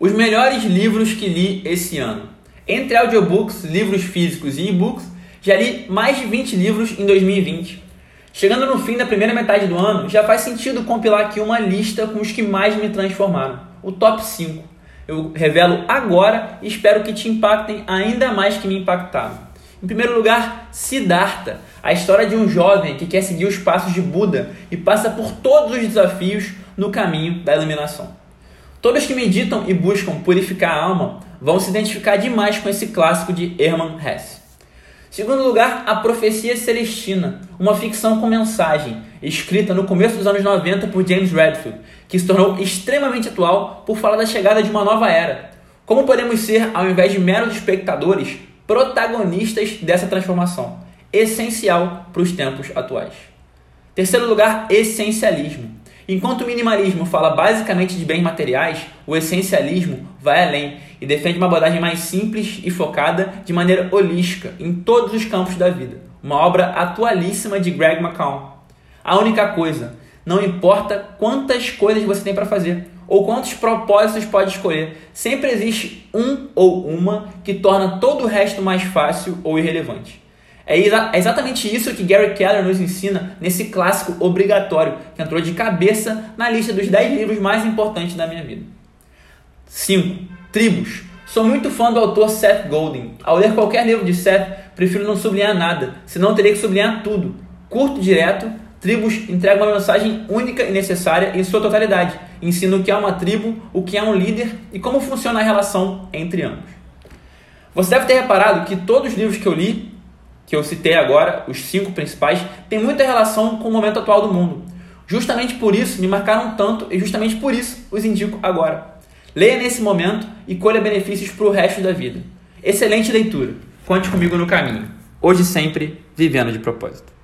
Os melhores livros que li esse ano. Entre audiobooks, livros físicos e e-books, já li mais de 20 livros em 2020. Chegando no fim da primeira metade do ano, já faz sentido compilar aqui uma lista com os que mais me transformaram. O top 5. Eu revelo agora e espero que te impactem ainda mais que me impactaram. Em primeiro lugar, Siddhartha, a história de um jovem que quer seguir os passos de Buda e passa por todos os desafios no caminho da iluminação. Todos que meditam e buscam purificar a alma vão se identificar demais com esse clássico de Hermann Hesse. Segundo lugar, A Profecia Celestina, uma ficção com mensagem, escrita no começo dos anos 90 por James Redfield, que se tornou extremamente atual por falar da chegada de uma nova era. Como podemos ser, ao invés de meros espectadores, protagonistas dessa transformação, essencial para os tempos atuais. Terceiro lugar, Essencialismo Enquanto o minimalismo fala basicamente de bens materiais, o essencialismo vai além e defende uma abordagem mais simples e focada de maneira holística em todos os campos da vida. Uma obra atualíssima de Greg McCown. A única coisa, não importa quantas coisas você tem para fazer ou quantos propósitos pode escolher, sempre existe um ou uma que torna todo o resto mais fácil ou irrelevante. É, exa é exatamente isso que Gary Keller nos ensina nesse clássico obrigatório que entrou de cabeça na lista dos 10 livros mais importantes da minha vida. 5. Tribos. Sou muito fã do autor Seth Godin. Ao ler qualquer livro de Seth, prefiro não sublinhar nada, senão teria que sublinhar tudo. Curto, direto, Tribos entrega uma mensagem única e necessária em sua totalidade. Ensina o que é uma tribo, o que é um líder e como funciona a relação entre ambos. Você deve ter reparado que todos os livros que eu li que eu citei agora, os cinco principais, tem muita relação com o momento atual do mundo. Justamente por isso me marcaram tanto e justamente por isso os indico agora. Leia nesse momento e colha benefícios para o resto da vida. Excelente leitura. Conte comigo no caminho. Hoje sempre, vivendo de propósito.